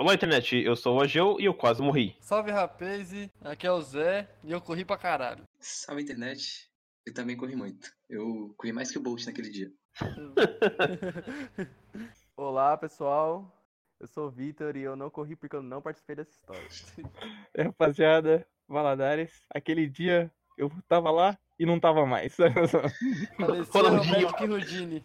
Olá, internet, eu sou o Ageu e eu quase morri. Salve rapaz, aqui é o Zé e eu corri pra caralho. Salve internet, eu também corri muito. Eu corri mais que o Bolt naquele dia. Olá pessoal, eu sou o Vitor e eu não corri porque eu não participei dessa história. É, rapaziada, Valadares, aquele dia eu tava lá e não tava mais. Faleceu Rudini.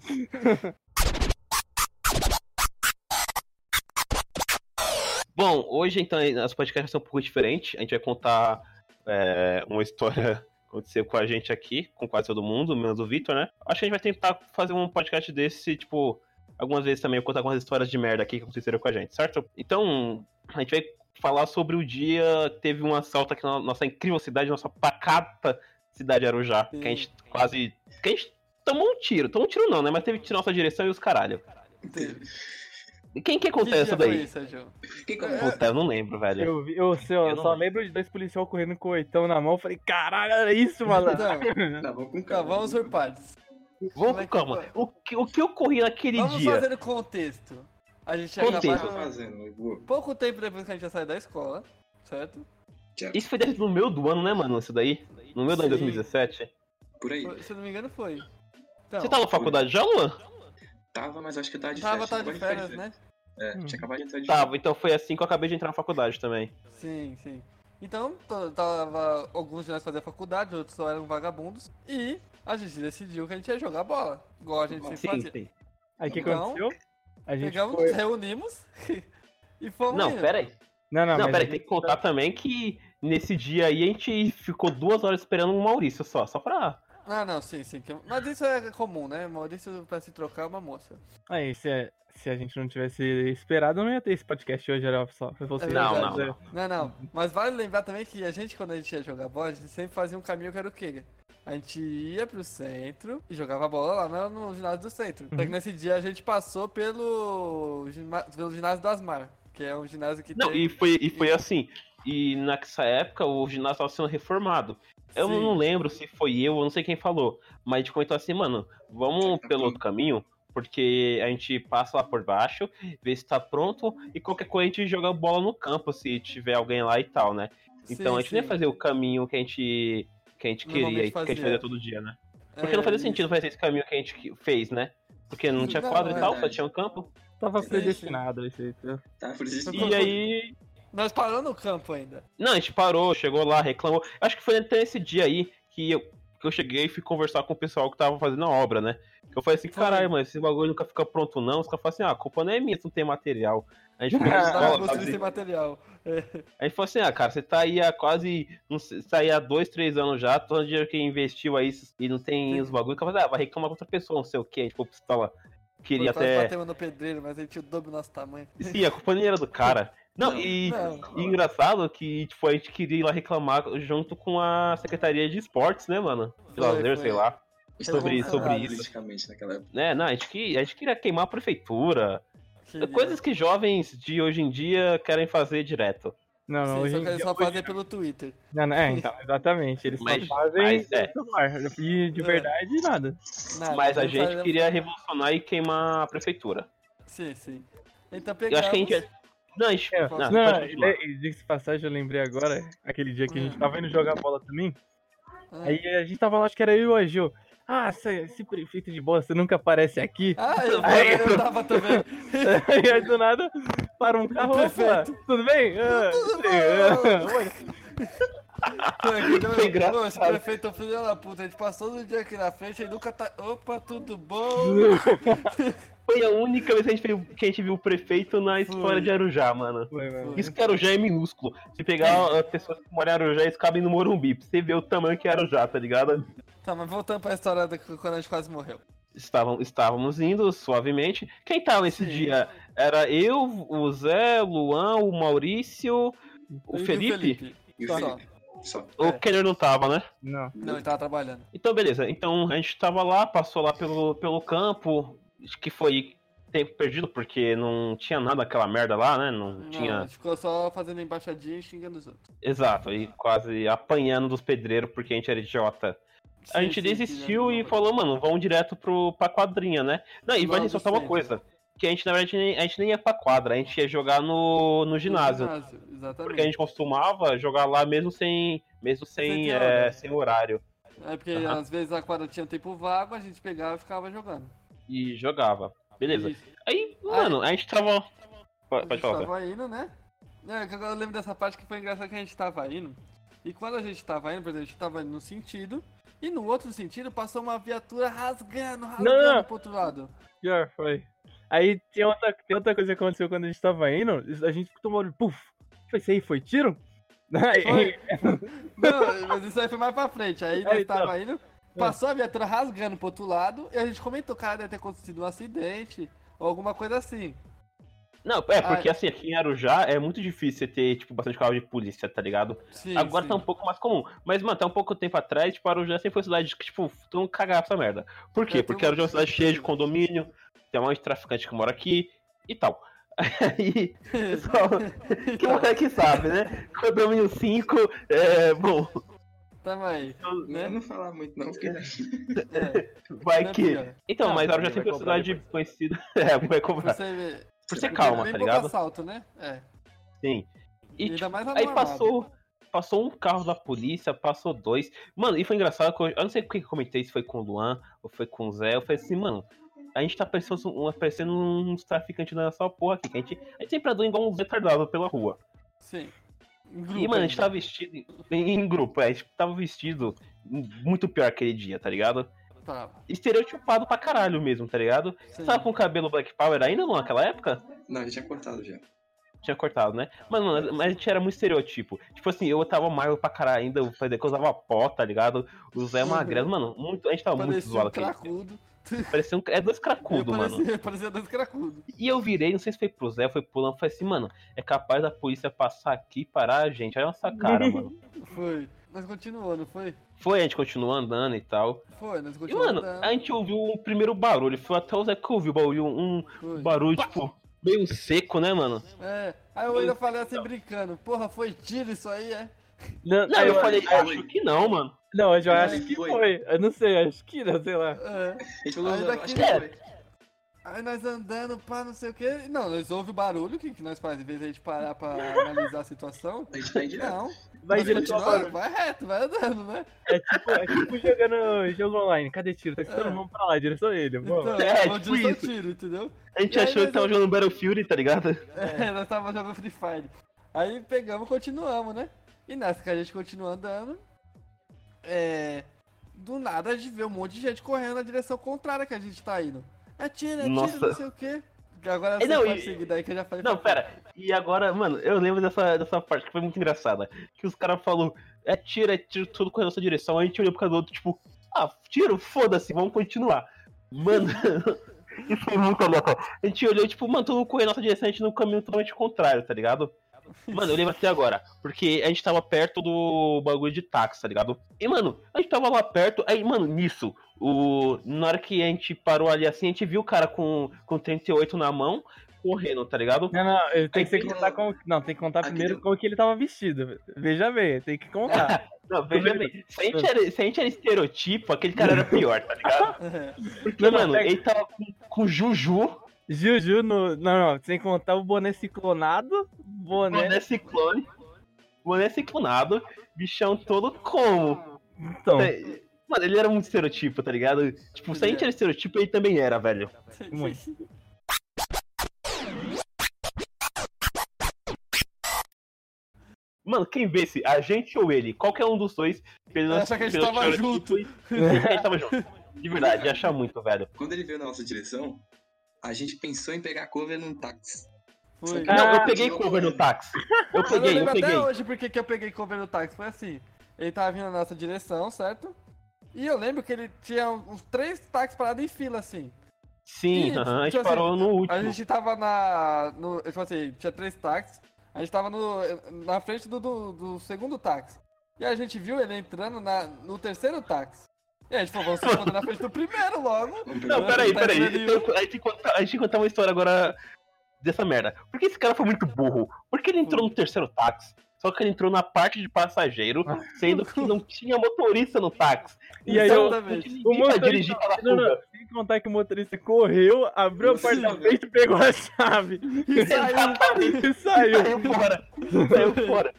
Bom, hoje então as podcasts são um pouco diferentes. A gente vai contar é, uma história que aconteceu com a gente aqui, com quase todo mundo, menos o Vitor, né? Acho que a gente vai tentar fazer um podcast desse, tipo, algumas vezes também, contar algumas histórias de merda aqui que aconteceram com a gente, certo? Então, a gente vai falar sobre o dia que teve um assalto aqui na nossa incrível cidade, nossa pacata cidade de Arujá, Sim. que a gente quase. que a gente tomou um tiro. Tomou um tiro não, né? Mas teve tiro na nossa direção e os caralho. E Quem que Que essa foi daí? isso? Quem É. Puta, eu não lembro, velho. Eu, vi- eu, sei, eu Eu não só lembro. lembro de dois policial correndo com o oitão na mão. Falei, caralho, era isso, malandro. Então, Tá, vamos com cá, calma. vamos por partes. Vamos com é que calma. O que, o que ocorria naquele Vamos dia? fazer o contexto. A gente que Contexto. tava acabado fazendo? Eu pouco tempo depois que a gente ia sair da escola, certo? Isso foi dentro do meu do ano, né, mano? Isso daí? No meu do ano de Sim. 2017. Por aí. Se eu não me engano foi. Então, Você tá na faculdade já, Luan? Tava, mas acho que eu tava de tava, férias. tava de acabei férias, né? É, Hum. tinha acabado de entrar de Tava, então foi assim que eu acabei de entrar na faculdade também. Sim, sim. Então, to- tava, alguns de nós faziam faculdade, outros só eram vagabundos. E a gente decidiu que a gente ia jogar bola. Igual a gente sempre Sim, fazia. sim. Aí o que Então, aconteceu? A gente Pegamos, foi... nos reunimos e fomos. Não, indo. pera aí. Não, não, Não, mas pera a aí, tem gente que contar também que nesse dia aí a gente ficou duas horas esperando o Maurício só, só pra... Ah, não, sim, sim. Mas isso é comum, né? Maurício, pra se trocar, é uma moça. Aí, se, a- se a gente não tivesse esperado, não ia ter esse podcast hoje, era só pra você. É Não, não, não. Não, não. Mas vale lembrar também que a gente, quando a gente ia jogar bola, a gente sempre fazia um caminho que era o quê? A gente ia pro centro e jogava bola lá no, no ginásio do centro. Só que Uhum. nesse dia a gente passou pelo, pelo ginásio do Asmar, que é um ginásio que Não, tem... e foi, e foi assim. E nessa época o ginásio tava sendo reformado. Eu Sim. não lembro se foi eu, eu não sei quem falou. Mas a gente comentou assim, mano, vamos pelo outro caminho, porque a gente passa lá por baixo, vê se tá pronto, e qualquer coisa a gente joga bola no campo, se tiver alguém lá e tal, né? Então Sim, a gente não ia sim. fazer o caminho que a gente, que a gente queria, Normalmente que a gente fazia. fazia todo dia, né? Porque não É, fazia isso. sentido fazer esse caminho que a gente fez, né? Porque não tinha Não, quadra e é tal, só verdade. tinha um campo. Tava Sim, predestinado esse aí. entendeu? Tá, E aí, Nós paramos no campo ainda. Não, a gente parou, chegou lá, reclamou. Acho que foi até esse dia aí que eu, que eu cheguei e fui conversar com o pessoal que tava fazendo a obra, né? Que eu falei assim, caralho, mas esse bagulho nunca fica pronto não. Os caras falaram assim, ah, a culpa não é minha não tem material. A gente ficou sem material. A gente falou assim, ah, cara, você tá aí há quase, não sei, você tá aí há dois, três anos já, todo o dinheiro que investiu aí e não tem os bagulhos, que eu falei, ah, vai reclamar com outra pessoa, não sei o que, a gente foi pistola. Queria até... batemos no pedreiro, mas gente tinha o dobro do nosso tamanho. Sim, a era do cara. Não, Não, e, não. e engraçado que, tipo, a gente queria ir lá reclamar junto com a Secretaria de Esportes, né, mano? De Foi, lazer, foi. sei lá. Sobre, sobre isso. naquela época. Né, não, a gente, que, a gente queria queimar a prefeitura. Queria. Coisas que jovens de hoje em dia querem fazer direto. Não, não, Sim, hoje só que eles só fazem pelo Twitter. Não, não, é, então, exatamente. Eles Mas- só fazem mas é. celular. E de É. verdade, nada. Nada, Mas a gente queria revolucionar e queimar a prefeitura. Sim, sim. Então Eu pegamos... acho que a gente. Não, gente. É, não, não, e- e diga-se de passagem, eu lembrei agora, aquele dia que a gente tava indo jogar bola também. Ah. Aí a gente tava lá, acho que era eu e o Agil. Ah, esse, prefeito de bola, você nunca aparece aqui. Ah, eu, Aí- eu tava também. Aí aí, do nada, para um carro, opa, Prefeito. tudo bem? Ah, Tudo oi. Foi engraçado. Pô, esse prefeito é filho da puta. A gente passou todo dia aqui na frente e nunca tá. Opa, tudo bom? Foi a única vez que a gente viu, que a gente viu o prefeito na história Foi. de Arujá, mano. Foi, mano. Isso que Arujá é minúsculo. Se pegar as pessoas que moram em Arujá, eles cabem no Morumbi. Pra você ver o tamanho que é Arujá, tá ligado? Tá, mas voltando pra história da quando a gente quase morreu. Estavam, estávamos indo suavemente. Quem tava nesse Sim. dia? Era eu, o Zé, o Luan, o Maurício, o E Felipe. E o Só. Felipe. Só. O É. Kenner não tava, né? Não. Não, ele tava trabalhando. Então, beleza. Então, a gente tava lá, passou lá pelo, pelo campo, que foi tempo perdido, porque não tinha nada daquela merda lá, né? Não, Não, a tinha. ficou só fazendo embaixadinha e xingando os outros. Exato, e quase apanhando dos pedreiros porque a gente era idiota. a Sim, gente sim, desistiu sim, e falou, mano, vamos direto pro, pra quadrinha, né? Não, e vai ressaltar uma coisa. que a gente, na verdade, a gente nem ia pra quadra, a gente ia jogar no, no ginásio. Exatamente. Porque a gente costumava jogar lá mesmo sem, mesmo sem, Sem é, sem horário. É porque Aham. às vezes a quadra tinha tempo vago, a gente pegava e ficava jogando. E jogava. Beleza. Isso. Aí, mano, a gente tava. Pode, a pode gente falar. tava indo, né? É, que agora eu lembro dessa parte que foi engraçado que a gente tava indo. E quando a gente tava indo, por exemplo, a gente tava indo no sentido. E no outro sentido passou uma viatura rasgando, rasgando Não, não. pro outro lado. Pior, foi. Aí tem outra, tem outra coisa que aconteceu quando a gente tava indo, a gente tomou um puf. Foi isso aí, foi tiro? Foi. Não, mas isso aí foi mais pra frente. Aí nós Aí, então. tava indo, passou a viatura rasgando pro outro lado. E a gente comentou, cara, deve ter acontecido um acidente. Ou alguma coisa assim. Não, é, porque Ah, assim, aqui em Arujá é muito difícil você ter, tipo, bastante carro de polícia, tá ligado? Sim, Agora sim. tá um pouco mais comum. Mas, mano, até um pouco tempo atrás, tipo, Arujá sempre foi cidade que, tipo, tu não cagava essa merda. Por quê? É, Porque Arujá é uma cidade cheia de condomínio, tem um monte de traficante que mora aqui e tal. Aí, pessoal, que mora aqui sabe, né? Condomínio 5, é, bom, Tamo aí. Não Né? vamos falar muito, não, porque. É, vai né, que... Então, Não, mas vai uma cobrar cidade conhecida... É, vai cobrar. Você. Por ser calma, tá ligado? assalto, né? É. Sim. E, Ainda tipo, Aí mão armada. passou, passou um carro da polícia, passou dois. Mano, e foi engraçado que eu, eu não sei porque que eu comentei se foi com o Luan ou foi com o Zé. Eu falei assim, mano, a gente tá parecendo, um- parecendo uns traficantes nessa porra aqui. Que a, gente, a gente sempre andou igual uns retardados pela rua. Sim. Em e, grupo mano, a gente tava vestido em, em grupo, é, a gente tava vestido muito pior aquele dia, tá ligado? Tava. Estereotipado pra caralho mesmo, tá ligado? Sim. Você tava com o cabelo Black Power ainda não naquela época? Não, já tinha cortado já. tinha cortado, né? Mano, mano, mas a gente era muito estereotipo. Tipo assim, eu tava magro pra caralho ainda, eu fazia que eu usava pó, tá ligado? O Zé magrelo, mano, muito, a gente tava muito Parecia zoado um aquele dia. cracudo. Parecia um, é dois Eu cracudos, mano. parecia, parecia dois cracudos. E eu virei, não sei se foi pro Zé, foi pro Lan, falei assim, mano, é capaz da polícia passar aqui e parar a gente. Olha a nossa cara, mano. Foi. Nós continuamos, não foi? Foi, a gente continuou andando e tal. Foi, nós E, continuamos mano, andando. a gente ouviu um primeiro barulho. Foi até o Zé que ouviu o barulho, um Foi. barulho, tipo, meio seco, né, mano? É. Aí eu ainda falei assim brincando, porra, foi tiro isso aí, é? Não, Não, eu aí falei, acho que não, mano. Não, eu já acho que foi. foi. Eu não sei, acho que não, sei lá. É. A gente falou, Aí daqui- acho que É. foi. Aí nós andando, pá, não sei o que. Não, nós ouvimos o barulho, o que, que nós fazemos? Em vez de a gente parar pra analisar a situação. A gente tá direto. Não. Vai barulho. vai reto, vai andando, né? É tipo, é tipo jogando jogo online. Cadê tiro? Tá escutando? É. Vamos pra lá, direção a ele. Vamos. Então, É, vamos tipo direção isso. tiro, entendeu? A gente E achou que tava jogando Battlefield, tá ligado? É, nós tava jogando Free Fire. Aí pegamos e continuamos, né? E nessa que a gente continua andando, é. Do nada a gente vê um monte de gente correndo na direção contrária que a gente tá indo. É tiro, é tiro, Nossa. não sei o quê. Agora É, você não, pode e- seguir daí que eu já falei. Não, pera. E agora, mano, eu lembro dessa, dessa parte que foi muito engraçada. Que os caras falaram, é tiro, é tiro, tudo com a nossa direção. A gente olhou pro cada outro, tipo, ah, tiro, foda-se, vamos continuar. Mano, isso foi muito aleatório. A gente olhou, tipo, mano, todo mundo correndo na nossa direção, a gente no caminho totalmente contrário, tá ligado? Mano, eu lembro até agora, porque a gente tava perto do bagulho de táxi, tá ligado? E, mano, a gente tava lá perto, aí, mano, nisso, o... na hora que a gente parou ali assim, a gente viu o cara com, com 38 na mão, correndo, tá ligado? Não, não, tenho que Aqui contar não. com. Não, tem que contar Aqui primeiro não. como que ele tava vestido. Veja bem, tem que contar. Não, veja bem, se a, gente era, se a gente era estereotipo, aquele cara era pior, tá ligado? Porque, Não, não, mano, pega- ele tava com, com Juju, Juju no. Não, não, sem contar o boné ciclonado. Boné. boné ciclone, boné ciclonado, bichão todo como? Então, É, Mano, ele era muito estereotipo, tá ligado? Tipo, se a gente era estereotipo, ele também era, velho. Muito. Mano, quem vê se a gente ou ele, qualquer um dos dois, pelo Acha que a gente tava junto. e- A gente tava junto. De verdade, acha muito, velho. Quando ele veio na nossa direção, a gente pensou em pegar cover num táxi. Foi. Ah, Não, eu peguei cover no táxi. Eu eu peguei, eu lembro peguei. até hoje porque que eu peguei cover no táxi. Foi assim. Ele tava vindo na nossa direção, certo? E eu lembro que ele tinha uns três táxis parados em fila, assim. Sim, Ih, aham, a gente tipo assim, parou no último. A gente tava na. No, tipo assim, tinha três táxis. A gente tava no, na frente do, do, do segundo táxi. E a gente viu ele entrando na, no terceiro táxi. E a gente falou, vamos se esconder na frente do primeiro logo. Não, peraí, peraí. A gente, tem que contar, a gente tem que contar uma história agora dessa merda. Por que esse cara foi muito burro? Por que ele entrou no terceiro táxi? Só que ele entrou na parte de passageiro, sendo que não tinha motorista no táxi. E aí eu-. O motorista, dirigir pela não, não, fuga. sem contar que o motorista correu, abriu a porta da frente, pegou a chave E saiu. e saiu. Saiu fora. Saiu fora.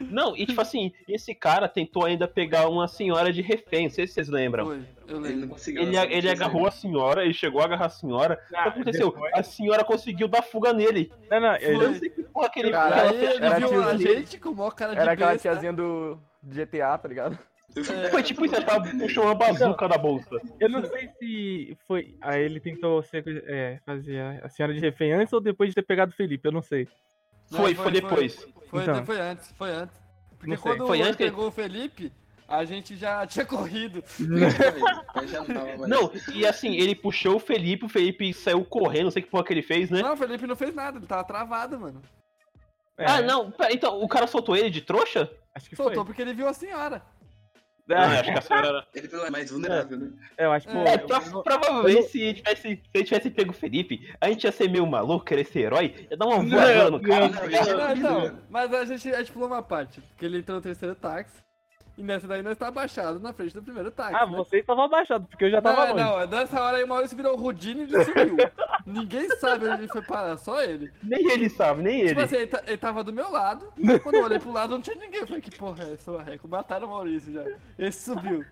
Não, e tipo assim, esse cara tentou ainda pegar uma senhora de refém, não sei se vocês lembram. Foi, eu Ele não lembro. Ele, ele tinha agarrou a senhora, ele chegou a agarrar a senhora. o que Ah, aconteceu? depois- A senhora conseguiu dar fuga nele. Não, não, Eu ele, não sei que porra que ele Cara, ele era viu a gente com o maior cara de Era aquela besta. tiazinha do GTA, tá ligado? saído. Foi tipo isso, ela puxou uma bazuca da bolsa. eu não sei se foi. Aí ele tentou ser, é, fazer a senhora de refém antes ou depois de ter pegado o Felipe, eu não sei. Não, Foi, foi- foi depois. Foi, Então. foi antes, foi antes. Porque quando Foi ele antes que- pegou o Felipe, a gente já tinha corrido. Não, e assim, ele puxou o Felipe, o Felipe saiu correndo, não sei que porra que ele fez, né? Não, o Felipe não fez nada, ele tava travado, mano. É, Ah, não, pera, então, o cara soltou ele de trouxa? Acho que Soltou foi. porque ele viu a senhora. Ah, acho que a senhora era. Ele foi mais vulnerável, né? É, eu acho que. É, É, pro- provavelmente se, tivesse, se ele tivesse pego o Felipe, a gente ia ser meio maluco, querer ser herói, ia dar uma voadora no cara. não, tá? Não, então, né? mas a gente, a gente pulou uma parte. Porque ele entrou no terceiro táxi. E nessa daí nós tá abaixado na frente do primeiro táxi. Ah, né? você estava abaixado, porque eu já tava Não, longe. não, nessa hora aí o Maurício virou o Rudine e ele sumiu. Ninguém sabe onde ele foi parar, só ele. Nem ele sabe, nem Tipo ele. assim, ele, ta- ele tava do meu lado. Quando eu olhei pro lado, não tinha ninguém. Eu falei, que porra é essa, Marreco? Mataram o Maurício já. Ele subiu.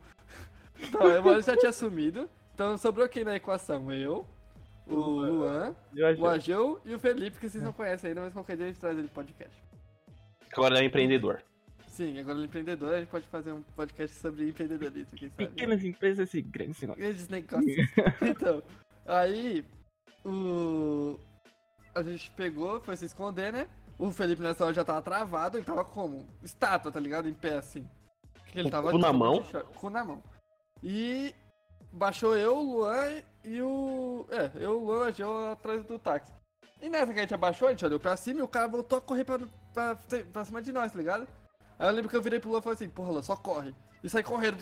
Então, o Maurício já tinha sumido. Então sobrou quem na equação? Eu, o Luan, o Ageu e o Felipe, que vocês não conhecem ainda, mas qualquer dia a gente traz ele podcast. Agora ele é empreendedor. Sim, agora empreendedor, a gente pode fazer um podcast sobre empreendedorismo, quem sabe. Pequenas empresas e grandes negócios. Esses negócios. Então, aí o. A gente pegou, foi se esconder, né? O Felipe nessa hora já tava travado, ele tava como? Estátua, tá ligado? Em pé assim. Ele tava cu na mão? Cu na mão. E baixou eu, o Luan e o. É, eu, o Luan, a atrás do táxi. E nessa que a gente abaixou, a gente olhou pra cima e o cara voltou a correr pra, pra, pra cima de nós, tá ligado? Aí eu lembro que eu virei pro Luan e falei assim, porra, Luan, só corre. E saí correndo.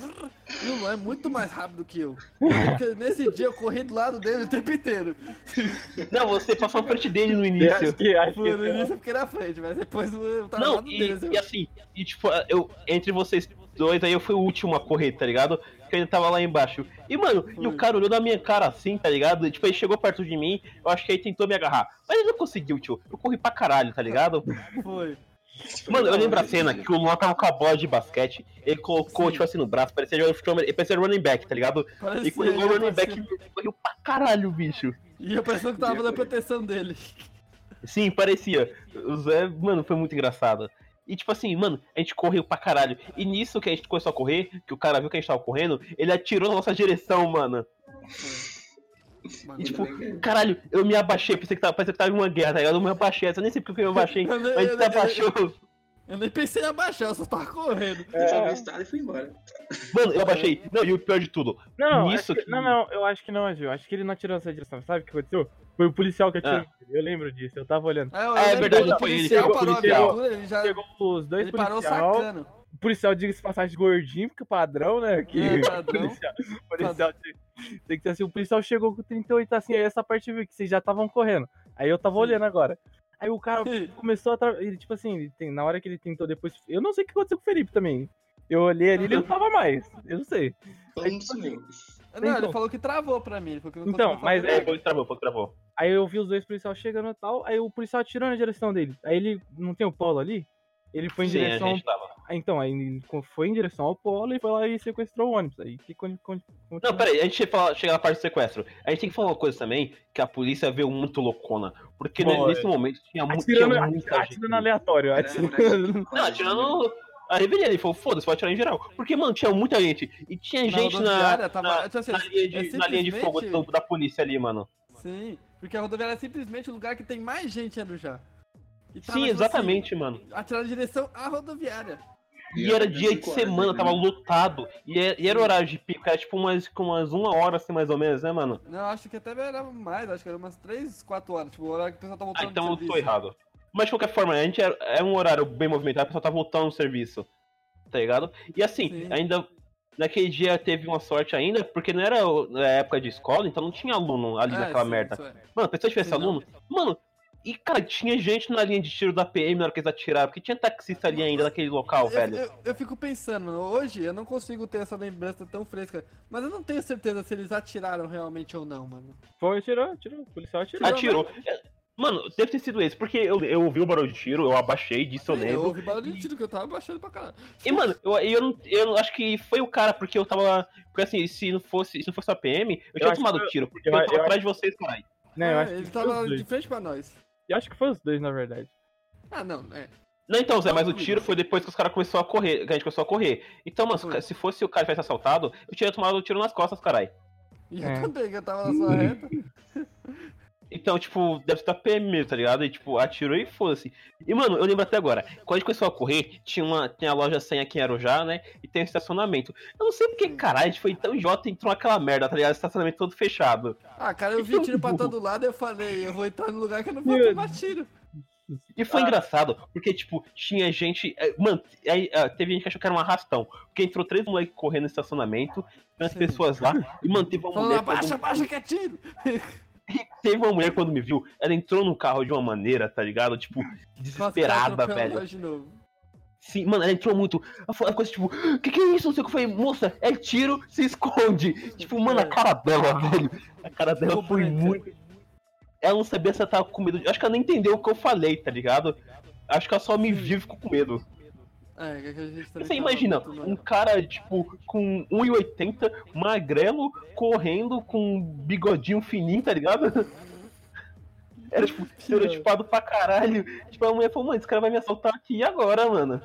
E o Luan é muito mais rápido que eu. Eu lembro que nesse dia eu corri do lado dele o tempo inteiro. Não, você passou na frente dele no início. acho que, acho no início eu fiquei na frente, mas depois eu tava do Não, lado e, dele. assim, e assim, e tipo, eu, entre vocês dois aí eu fui o último a correr, tá ligado? Porque ele tava lá embaixo. E, mano, e o cara olhou na minha cara assim, tá ligado? Tipo, ele chegou perto de mim, eu acho que ele tentou me agarrar. Mas ele não conseguiu, tio. Eu corri pra caralho, tá ligado? Foi. Mano, eu lembro a cena que o Luan tava com a bola de basquete, ele colocou, Sim. tipo assim, no braço, parecia jogador de futebol, ele parecia running back, tá ligado? Parecia, E quando ele o running back, ele correu pra caralho, bicho. E eu pensando que tava na proteção dele. Sim, parecia. O Zé, mano, foi muito engraçado. E tipo assim, mano, a gente correu pra caralho. E nisso que a gente começou a correr, que o cara viu que a gente tava correndo, ele atirou na nossa direção, mano. E tipo, caralho, eu me abaixei, pensei que tava, parecia que tava em uma guerra, tá ligado? Eu me abaixei, eu nem sei porque eu me abaixei, Eu nem- mas eu abaixou. eu nem pensei em abaixar, eu só tava correndo. Ele só viu o estado e foi embora. Mano, eu abaixei. Não, e o pior de tudo, Não, não, Nisso que- que- não, não, eu acho que não, Gil. Acho que ele não atirou essa direção. Sabe o que aconteceu? Foi o policial que atirou. Ah. Eu lembro disso, eu tava olhando. eu Ah, é verdade, foi ele, o parou a policial. ele já Chegou os dois ele parou policial. sacando. O policial, diga-se de passagem, gordinho, porque padrão, né? Que É, padrão. policial, policial tem, tem que ser assim. O policial chegou com 38 assim, aí essa parte viu que vocês já estavam correndo. Aí eu tava olhando agora. Aí o cara começou a. Tra... Ele, tipo assim, ele tem... na hora que ele tentou depois. Eu não sei o que aconteceu com o Felipe também. Eu olhei ali ele não tava mais. Eu não sei. Todo mundo sumiu. Não, ele Então. falou que travou pra mim. ele falou que não Então, mas É, foi que travou, foi que travou. Aí eu vi os dois policiais chegando e tal. Aí o policial atirou na direção dele. Aí ele. Não tem o polo ali? Ele foi em Sim, a direção. gente tava. Ah, Então, aí foi em direção ao polo e foi lá e sequestrou o ônibus. Aí que Não, peraí, a gente fala, chega na parte do sequestro. A gente tem que falar uma coisa também, que a polícia veio muito loucona. Porque Bom, nesse momento tinha, mu tinha Atirando, muita gente. atirando aleatório. Era Atirando... Não, atirando a revelia, ele falou, foda-se, pode atirar em geral. Porque, mano, tinha muita gente. E tinha Na gente na, tava- na, tipo assim, na linha, de, é na linha de fogo da polícia ali, mano. Sim, porque a rodoviária é simplesmente o lugar que tem mais gente indo já. E tava, Sim, tipo exatamente, mano. Assim, atirar em direção à rodoviária. E era dia de semana, né? tava lotado. E era, e era horário de pico, era tipo umas, com umas uma hora assim, mais ou menos, né, mano? Não, acho que até era mais, acho que era umas 3, 4 horas. Tipo, o horário que o pessoal tá voltando Ah, então eu tô errado. Mas de qualquer forma, a gente é, é um horário bem movimentado, o pessoal tá voltando no serviço. Tá ligado? E assim, Sim. ainda. Naquele dia teve uma sorte ainda, porque não era na época de escola, então não tinha aluno ali É, naquela sim, merda. é. Mano, se eu tivesse Sim, não. aluno, mano, E, cara, tinha gente na linha de tiro da PM na hora que eles atiraram, porque tinha taxista ali ainda naquele local, Eu, velho. eu- eu fico pensando, mano, hoje eu não consigo ter essa lembrança tão fresca, mas eu não tenho certeza se eles atiraram realmente ou não, mano. Foi, atirou, atirou. O policial atirou. Atirou. É, Mano, deve ter sido esse, porque eu, eu ouvi o barulho de tiro, eu abaixei, disso eu eu lembro. ouvi barulho de tiro que eu tava baixando pra caralho. E, mano, eu, eu, não, eu acho que foi o cara, porque eu tava. Porque assim, se não fosse, se não fosse a PM, eu tinha acho tomado que- tiro, porque eu- eu, tava eu atrás de vocês, caralho. Não, eu É, acho ele que foi os tava de frente pra nós. Eu acho que foi os dois, na verdade. Ah, não, é. Não, então, Zé, mas o tiro foi depois que os caras começaram a correr, que a gente começou a correr. Então, mano, se fosse o cara tivesse assaltado, eu tinha tomado o tiro nas costas, caralho. E É. eu também, que eu tava na sua reta. Então, tipo, deve da PM mesmo, tá ligado? E, tipo, atirou e foda-se. E, mano, eu lembro até agora, quando a gente começou a correr, tinha uma tinha a loja 100 aqui em Arujá, né? E tem um estacionamento. Eu não sei porque, caralho, a gente foi tão idiota e entrou naquela merda, tá ligado? Estacionamento todo fechado. Ah, cara, eu vi tiro pra todo lado e eu falei, eu vou entrar no lugar que eu não vou tomar tiro. E foi Ah. engraçado, porque, tipo, tinha gente. é, Mano, aí, ah, teve gente que achou que era um arrastão. Porque entrou três moleques correndo no estacionamento, tinha as pessoas lá, e, mano, teve uma Falando, mulher. abaixa, abaixa que é tiro. Teve uma mulher quando me viu, ela entrou no carro de uma maneira, tá ligado? Tipo, desesperada, velho. de novo. Sim, mano, ela entrou muito. Ela coisa tipo, que que é isso? Não sei o que foi, moça, é tiro, se esconde. Tipo, mano, a cara dela, velho. A cara dela foi muito. Ela não sabia se ela tava com medo. Acho que ela nem entendeu o que eu falei, tá ligado? Acho que ela só me viu e ficou com medo. É, que a gente também Você tava imagina, um cara, tipo, com 1,80, magrelo, correndo com um bigodinho fininho, tá ligado? Era, tipo, estereotipado pra caralho. Tipo, a mulher falou, mano, esse cara vai me assaltar aqui e agora, mano?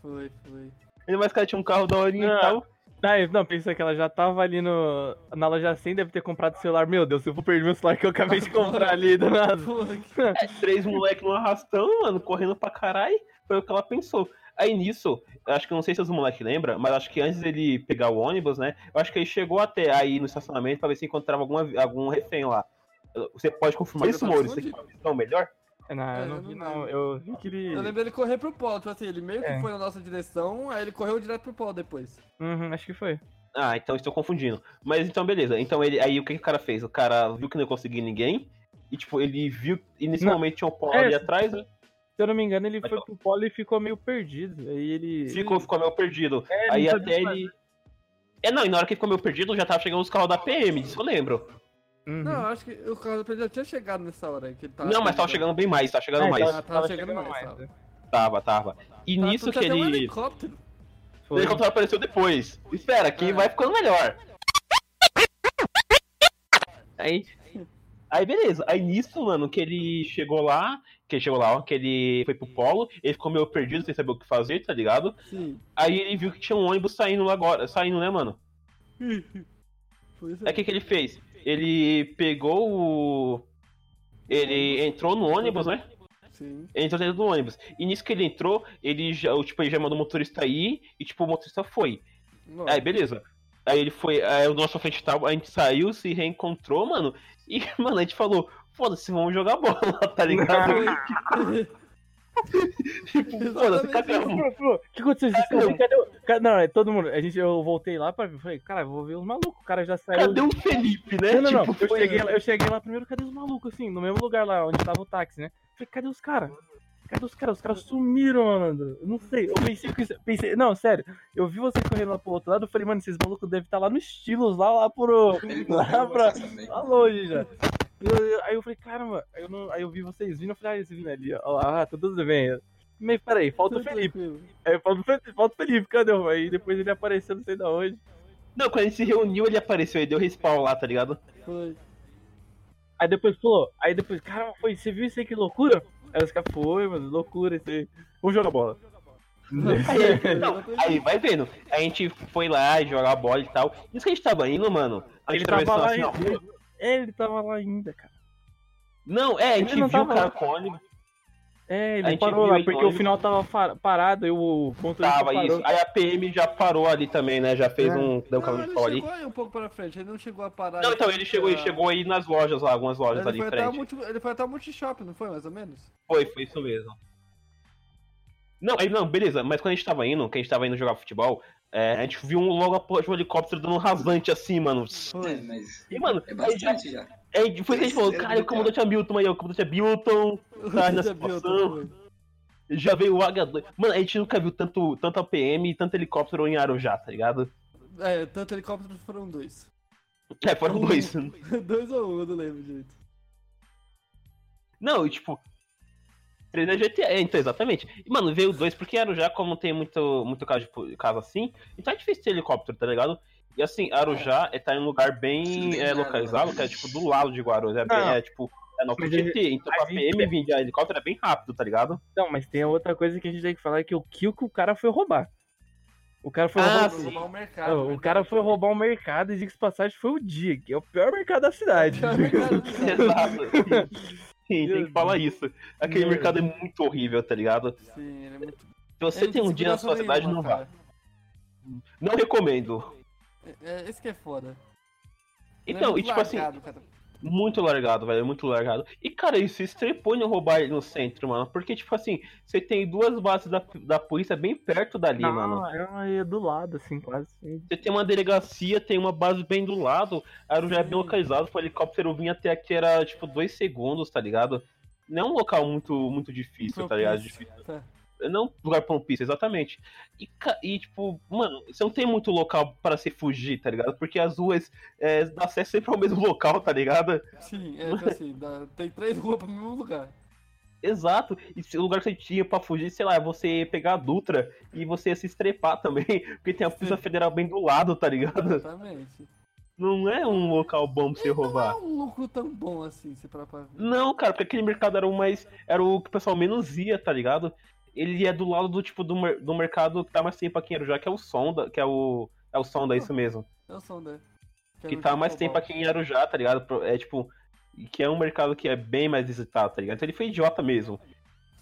Foi, foi. Ainda mais que ela tinha um carro da horinha Não. e tal. Ah, não, pensa que ela já tava ali no, na loja 100, deve ter comprado o celular. Meu Deus, eu vou perder meu celular que eu acabei de comprar ali do nada. Foi. Três moleques no arrastão, mano, correndo pra caralho. Foi o que ela pensou. Aí nisso, eu acho que não sei se os moleques lembram, mas acho que antes dele pegar o ônibus, né? Eu acho que ele chegou até aí no estacionamento pra ver se encontrava alguma, algum refém lá. Você pode confirmar isso, Maurício? Você tem uma visão melhor? Não, É, eu não eu vi não. Eu vi que ele. Eu lembro ele correr pro polo, tipo assim, ele meio que É. foi na nossa direção, aí ele correu direto pro polo depois. Uhum, acho que foi. Ah, então estou confundindo. Mas então, beleza. Então ele, aí o que, que o cara fez? O cara viu que não ia conseguir ninguém. E tipo, ele viu. E nesse Não. momento tinha um polo É, ali atrás, né? Se eu não me engano, ele Mas foi qual- pro polo e ficou meio perdido. Aí ele. Ficou, ficou meio perdido. É, aí até ele. É, não, e na hora que ele ficou meio perdido, já tava chegando os carros da PM, disso eu lembro. Uhum. Não, eu acho que o carro dele já tinha chegado nessa hora aí. Que ele tava não, mas tava chegando bem mais, tava chegando É, mais. tava- tava tava chegando mais, tava. né? Tava, tava. E Tá, nisso que até um ele. helicóptero. O helicóptero apareceu depois. Espera, que É. vai ficando melhor. Aí. Aí beleza. Aí nisso, mano, que ele chegou lá. Que chegou lá, ó, que ele foi pro polo, ele ficou meio perdido, sem saber o que fazer, tá ligado? Sim. Aí ele viu que tinha um ônibus saindo lá agora. Saindo, né, mano? Isso Aí o que, que ele fez? Ele pegou o. Ele entrou no ônibus, né? Sim. Ele entrou dentro do ônibus. E nisso que ele entrou, ele já, o, tipo, ele já mandou o motorista ir e, tipo, o motorista foi. Nossa. Aí, beleza. Aí ele foi, aí o nosso frente tal, a gente saiu, se reencontrou, mano. E, mano, a gente falou, foda-se, vamos jogar bola, tá ligado? tipo, foda-se, cadê o... O que aconteceu? Cadê, cadê o... Não, é todo mundo. A gente, eu voltei lá pra ver. Falei, cara, vou ver os malucos. O cara já saiu. Cadê o Felipe, né? Não, não, não. Tipo, Eu cheguei, lá, eu cheguei lá primeiro, cadê os malucos, assim? No mesmo lugar lá onde tava o táxi, né? Falei, cadê os caras? Cadê os caras? Os caras sumiram, mano. Eu não sei. Eu pensei que. Pensei, não, sério. Eu vi vocês correndo lá pro outro lado. Eu falei, mano, esses malucos devem estar lá no estilos, lá, lá pro. Lá pra. Lá longe já. Eu- aí eu falei, caramba, aí eu, não, aí eu vi vocês vindo, eu falei, ah, eles vindo ali, ó. Ah, tá tudo bem. Mas peraí, falta o Felipe. Aí falta o Felipe, falta o Felipe, cadê? o- Aí depois ele apareceu, não sei da onde. Não, quando a gente se reuniu, ele apareceu, ele deu respawn lá, tá ligado? Foi. Aí depois falou, aí depois, caramba, foi, você viu isso aí que loucura? Aí os caras, foi, mano, loucura isso aí. Vamos jogar bola. Aí, não, aí vai vendo. A gente foi lá jogar bola e tal. Isso que a gente tava indo, mano. A gente Ele tava lá assim, ó. É, ele tava lá ainda, cara. Não, é, a gente Ele não viu o tava cara lá. com ônibus. É, ele parou lá, porque no o final tava parado e o motorista Tava isso. Aí a PM já parou ali também, né? Já fez É. um. Deu um caminho de ele ali. chegou aí um pouco pra frente, ele não chegou a parar. Não, então ele chegou, ele chegou aí nas lojas lá, algumas lojas Ele ali em frente. multi, ele foi até o multishop, não foi, mais ou menos? Foi, foi isso mesmo. Não, aí não, beleza, mas quando a gente tava indo, que a gente tava indo jogar futebol, é, a gente viu um, logo a porra de um helicóptero dando um rasante assim, mano. É, mas E, mano, é aí já, bastante já. É, foi isso que a gente falou, cara, o comandante Hamilton aí, o comandante Hamilton, tá na situação. Já veio o H2. Mano, a gente nunca viu tanto, tanto APM e tanto helicóptero em Arujá, tá ligado? É, tanto helicóptero foram dois. É, foram Um. dois. dois ou um, eu não lembro direito. Não, e tipo. 3 é GTA, é, então, exatamente. E, mano, veio dois, porque Arujá, como tem muito, muito caso, de, caso assim, então é difícil ter helicóptero, tá ligado? E assim, Arujá é. tá em um lugar bem é, localizado, né? que é tipo do lado de Guarulhos. É, bem, Não. é tipo, é no Mas GT. Então a PM vir de helicóptero é bem rápido, tá ligado? Não, mas tem outra coisa que a gente tem que falar, é que o kill que o cara foi roubar. O cara foi Ah, roubar... roubar o mercado. Não, o cara foi roubar o mercado e diga-se de passagem foi o dia, que é o pior mercado da cidade. Pior mercado do mundo. Sim, tem que falar isso. Aquele Meu mercado é muito horrível, tá ligado? Sim, ele é muito. Se você ele tem um dia na sua cidade, nenhuma, não vá. Não recomendo. É, esse que é foda. É Então, muito e tipo assim, largado, cara. Muito largado, velho, muito largado. E, cara, isso estrepou em roubar ele no centro, mano. Porque, tipo assim, você tem duas bases da, da polícia bem perto dali, mano. Não, é do lado, assim, quase. Você tem uma delegacia, tem uma base bem do lado. Arujá é bem localizado, o helicóptero vinha até aqui, era tipo dois segundos, tá ligado? Não é um local muito, muito difícil, tá ligado? Difícil. Tá. Não lugar propício, exatamente. E, e, tipo, mano, você não tem muito local para se fugir, tá ligado? Porque as ruas é, dá acesso sempre ao mesmo local, tá ligado? Sim, é tipo assim, dá- tem três ruas pro mesmo lugar. Exato. E se o lugar que você tinha pra fugir, sei lá, é você pegar a Dutra e você ia se estrepar também. Porque tem a Polícia. Federal bem do lado, tá ligado? Exatamente. Não é um local bom pra você Não roubar. é um lucro tão bom assim, se pra ver. Não, cara, porque aquele mercado era o mais. Era o que o pessoal menos ia, tá ligado? Ele é do lado do tipo do, mer- do mercado que tá mais tempo aqui em Arujá, que é o Sonda, que é o. É o Sonda, é isso mesmo. É o som da. Que tá mais tempo aqui em Arujá, tá ligado? É tipo. Que é um mercado que é bem mais visitado, tá ligado? Então ele foi idiota mesmo.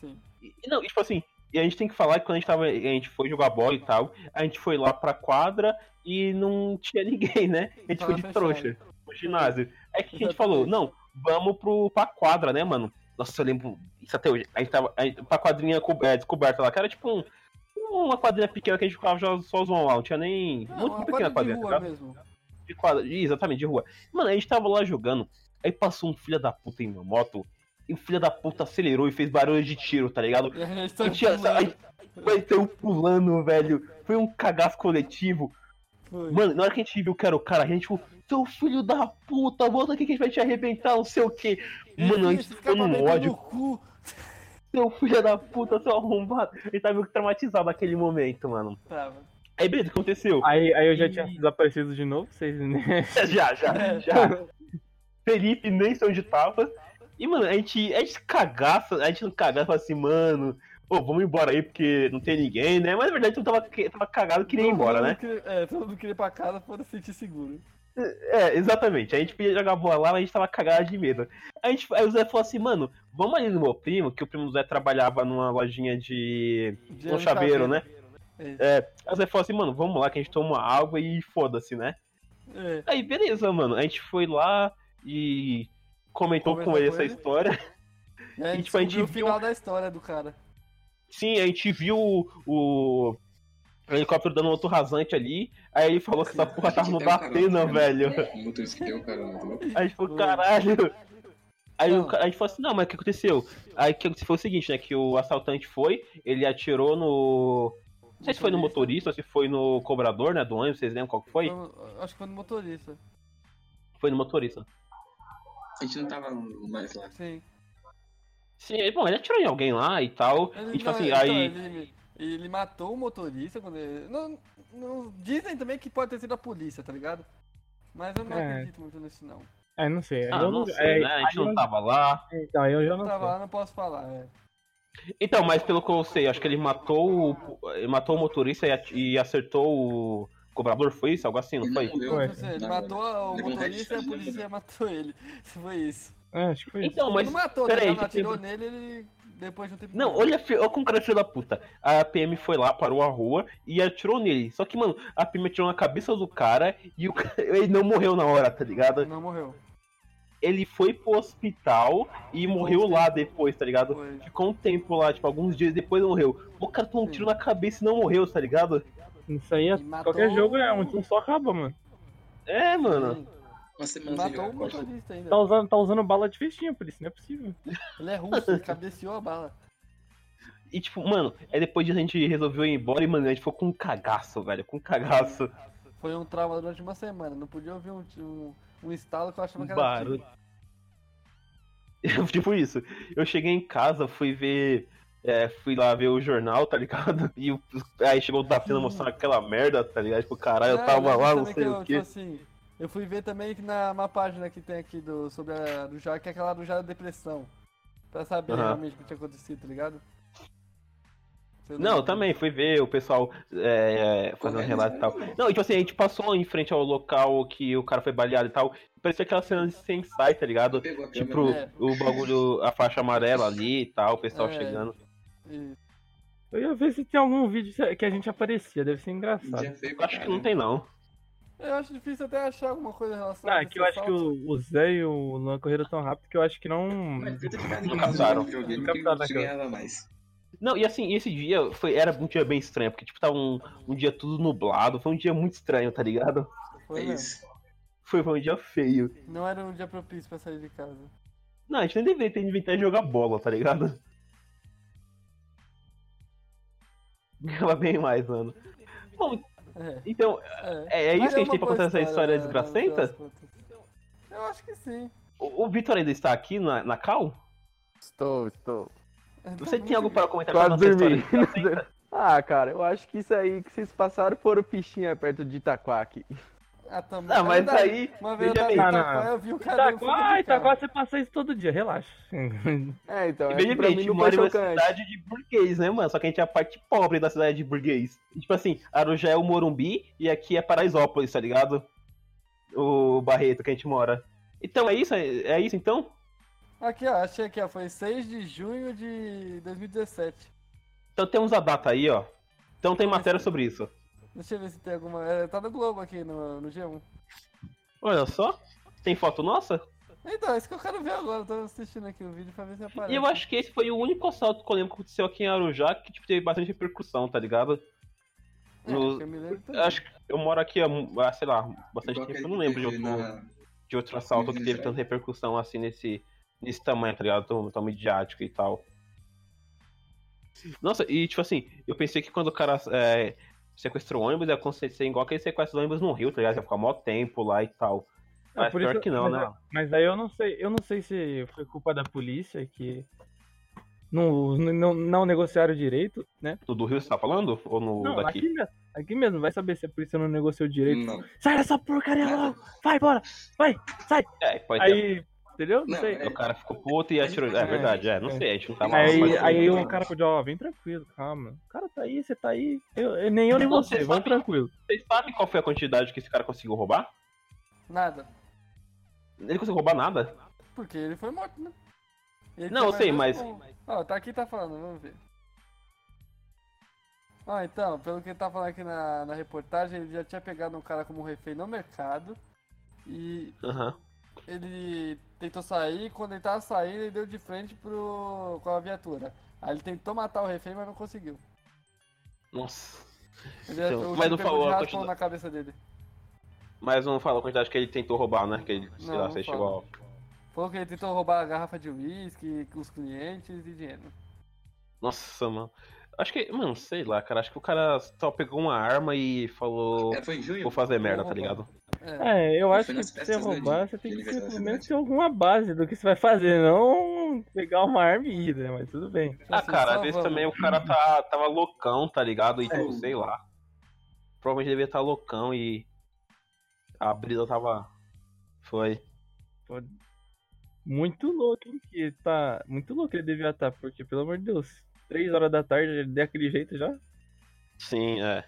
Sim. E, não, e, tipo assim, e a gente tem que falar que quando a gente, tava, a gente foi jogar bola e tal, a gente foi lá pra quadra e não tinha ninguém, né? A gente foi de trouxa, no ginásio. Aí que a gente falou, não, vamos pro, pra quadra, né, mano? Nossa, eu lembro até hoje. A gente tava a gente, pra quadrinha é, descoberta lá, que era tipo um, uma quadrinha pequena que a gente ficava já sozinho lá, não tinha nem. Não, muito uma pequena a de quadrinha, tá rua ligado? mesmo. de quadra, exatamente, de rua. Mano, a gente tava lá jogando, aí passou um filho da puta em uma moto, e o filho da puta acelerou e fez barulho de tiro, tá ligado? E a gente tá foi ter um pulando, velho. Foi um cagaço coletivo. Foi. Mano, na hora que a gente viu que era o cara, a gente falou, seu filho da puta, volta aqui que a gente vai te arrebentar, não sei o que. Mano, a gente ficou num ódio, no cu. Seu filho da puta, seu arrombado. Ele tava meio que traumatizado naquele momento, mano. Tava. Aí, beleza, o que aconteceu? Aí, aí eu já E- tinha desaparecido de novo, vocês, né? já, já, já. Felipe nem sei onde tava. E, mano, a gente, a gente cagaça, a gente não cagaça, fala assim, mano, ô, vamos embora aí porque não tem ninguém, né? Mas na verdade eu tava, tava cagado e queria ir embora, né? queria- É, todo mundo queria ir pra casa pra se sentir seguro. É, exatamente. A gente podia jogar bola lá, mas a gente tava cagado de medo. A gente, aí o Zé falou assim, mano, vamos ali no meu primo, que o primo do Zé trabalhava numa lojinha de. De um chaveiro, né? É. É. Aí o Zé falou assim, mano, vamos lá que a gente toma água e foda-se, né? É. Aí, beleza, mano. A gente foi lá e comentou Conversou com ele essa ele? história. E a gente tipo, a gente descobriu o viu- final da história do cara. Sim, a gente viu o, o helicóptero dando outro rasante ali. Aí ele falou que essa porra tava no um né? velho. O motorista que o cara Aí a gente falou, Foi. caralho. Aí o a gente falou assim, não, mas o que aconteceu? Aí o que foi o seguinte, né? Que o assaltante foi, ele atirou no. Não sei se foi no motorista ou se foi no cobrador, né? Do ônibus, vocês lembram qual que foi? Acho que foi no motorista. Foi no motorista. A gente não tava mais lá. Sim. Sim, bom, ele atirou em alguém lá e tal. Ele, e tipo não, assim, então, aí. ele, ele matou o motorista quando ele. Não, não- dizem também que pode ter sido a polícia, tá ligado? Mas eu não É. acredito muito nisso, não. É, não sei. Ah, eu não sei, é, né? A gente não eu- tava lá. Então, eu já Eu não tava sei. lá, não posso falar. É. Então, mas pelo que eu sei, acho que ele matou o, ele matou o motorista e, at- e acertou o cobrador, foi isso? Algo assim, não Ele foi? não. Não sei, ele Não, matou o motorista e a polícia matou ele. Foi isso. É, acho que foi isso. Então, Ele mas. não matou, né? peraí, Ela que atirou tem- nele ele depois de um tempo. Não, olha, olha como o cara é filho da puta. A PM foi lá, parou a rua e atirou nele. Só que, mano, a PM atirou na cabeça do cara e o cara, ele não morreu na hora, tá ligado? Não morreu. Ele foi pro hospital e morreu um lá tempo. depois, tá ligado? Foi. Ficou um tempo lá, tipo, alguns dias depois morreu. O cara tomou um tiro na cabeça e não morreu, tá ligado? Isso aí é matou- qualquer jogo, né? Um tiro só acaba, mano. É, mano. Sim. Uma semana sem Matou COD. motorista ainda. Tá usando, tá usando bala de festinha, por isso não é possível. Ele é russo, ele cabeceou a bala. E tipo, mano, aí depois disso a gente resolveu ir embora e, mano, a gente ficou com um cagaço, velho. Com um cagaço. Foi um trauma durante uma semana. Não podia ouvir um, um, um estalo que eu achava Um que era barulho. tipo isso. Eu cheguei em casa, fui ver. é, fui lá ver o jornal, tá ligado? E aí chegou o Datena mostrando aquela merda, tá ligado? Tipo, caralho, eu tava lá, não sei que o quê. tipo assim, eu fui ver também que na uma página que tem aqui do, sobre a do Jara, que é aquela do Jara Depressão. Pra saber Aham. realmente o que tinha acontecido, tá ligado? Você Não, eu também fui ver o pessoal é, fazendo relato e tal. Não, e tipo assim, a gente passou em frente ao local que o cara foi baleado e tal. Parecia aquela cena de Sensai, tá ligado? Tipo. É. o bagulho, a faixa amarela ali e tal, o pessoal É. chegando. E- Eu ia ver se tem algum vídeo que a gente aparecia, deve ser engraçado. Acho que não tem, não. Eu acho difícil até achar alguma coisa relacionada Ah, a é que eu acho que o, o Zé e o Luan correram tão rápido que eu acho que não. Mas Não captaram. Não captaram mais. Não, e assim, esse dia foi, era um dia bem estranho, porque tipo, tava um, um dia tudo nublado, foi um dia muito estranho, tá ligado? Foi É isso. Foi, foi um dia feio. Não era um dia propício pra sair de casa. Não, a gente nem deveria ter inventado jogar bola, tá ligado? Ganhava bem mais, mano. Bom, É. então, É, é, é isso que a gente uma tem pra contar essa história né, desgracenta? contas. Eu acho que sim. O, o Vitor ainda está aqui na, na Cal? Estou, estou. Você tem algo para comentar Quase sobre a nossa dormi. história? Ah, cara, eu acho que isso aí que vocês passaram foram pichinha perto de Itaquaque. Ah, também. Não, mas verdade. aí, Uma vez eu veja tava em bem. Itaquá, não. eu vi um cara. Itaquá. Itaquá você passa isso todo dia, relaxa. É, então, é Veja que pra bem, a gente mora em uma cidade de burguês, né, mano? Só que a gente é a parte pobre da cidade de burguês. E, tipo assim, Arujá é o Morumbi e aqui é Paraisópolis, tá ligado? O Barreto que a gente mora. Então é isso? É, é isso então? Aqui, ó, achei aqui, ó. Foi 6 de junho de 2017. Então temos a data aí, ó. Então tem matéria sobre isso. Deixa eu ver se tem alguma. é, tá no Globo aqui no, no G1. Olha só. Tem foto nossa? Então, é isso que eu quero ver agora. Eu tô assistindo aqui o vídeo pra ver se aparece. E eu acho que esse foi o único assalto que eu lembro que aconteceu aqui em Arujá que tipo, teve bastante repercussão, tá ligado? É, no- que eu acho que eu moro aqui há, sei lá, bastante Igual tempo. Eu não lembro de outro, na- de outro assalto que teve tanta repercussão assim nesse, nesse tamanho, tá ligado? Tão, tão midiático e tal. Nossa, e tipo assim, eu pensei que quando o cara é, sequestrou o ônibus ia acontecer igual aquele sequestro do ônibus no Rio, tá ligado? Ia ficar mó tempo lá e tal. Ah, Mas por pior isso- que não, mas, né? Mas aí eu não sei, eu não sei se foi culpa da polícia que não, não, não negociaram direito, né? Do, do Rio você tá falando? Ou no Não, daqui? aqui mesmo. Aqui mesmo, vai saber se a polícia não negociou direito. Não. Sai dessa porcaria logo! Vai, bora! Vai! Sai! É, pode ter. Entendeu? Não Não, sei. é- O cara ficou puto e atirou. É É, verdade, é, não é. sei, a gente não tá mal. Aí, aí o cara pediu, ó, vem tranquilo, calma. O cara tá aí, você tá aí. Eu, eu- nem eu nem você, você vamos tranquilo. Vocês sabem qual foi a quantidade que esse cara conseguiu roubar? Nada. Ele conseguiu roubar nada? Porque ele foi morto, né? Ele Não, eu sei, mas-. Ó, tá aqui tá falando, vamos ver. Ó, então, pelo que ele tá falando aqui na, na reportagem, ele já tinha pegado um cara como refém no mercado. E Aham. Ele tentou sair, quando ele tava saindo, ele deu de frente pro, com a viatura. Aí ele tentou matar o refém, mas não conseguiu. Nossa. Ele, Então, o mas não pegou falou a quantidade. na cabeça dele. Mas não falou a quantidade que ele tentou roubar, né? Que ele, sei Não, lá, não chegou Falou que ele tentou roubar a garrafa de uísque, com os clientes e dinheiro. Nossa, mano. Acho que, mano, sei lá, cara. Acho que o cara só pegou uma arma e falou. É, foi em junho? Vou fazer merda, tá roubar. ligado? É. É, eu Foi acho que pra você né, roubar, de- você tem que ter, pelo da menos cidade. ter alguma base do que você vai fazer, não pegar uma arma e ir, né? Mas tudo bem. Ah, Assim, cara, às vezes também o cara tá, tava loucão, tá ligado? E tipo, É. sei lá. Provavelmente devia estar loucão e. A brisa tava. Foi. Muito louco, hein? Que tá. Muito louco ele devia estar, porque, pelo amor de Deus, 3 horas da tarde ele daquele jeito já. Sim, é.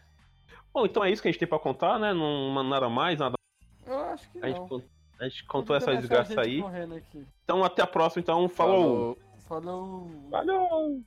Bom, então é isso que a gente tem pra contar, né? Não nada mais, nada. Acho que A gente, não. con- a gente contou essa desgraça gente aí. Então até a próxima, então. Falou. Falou. Falou. Valeu!